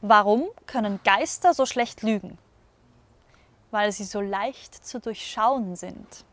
Warum können Geister so schlecht lügen? Weil sie so leicht zu durchschauen sind.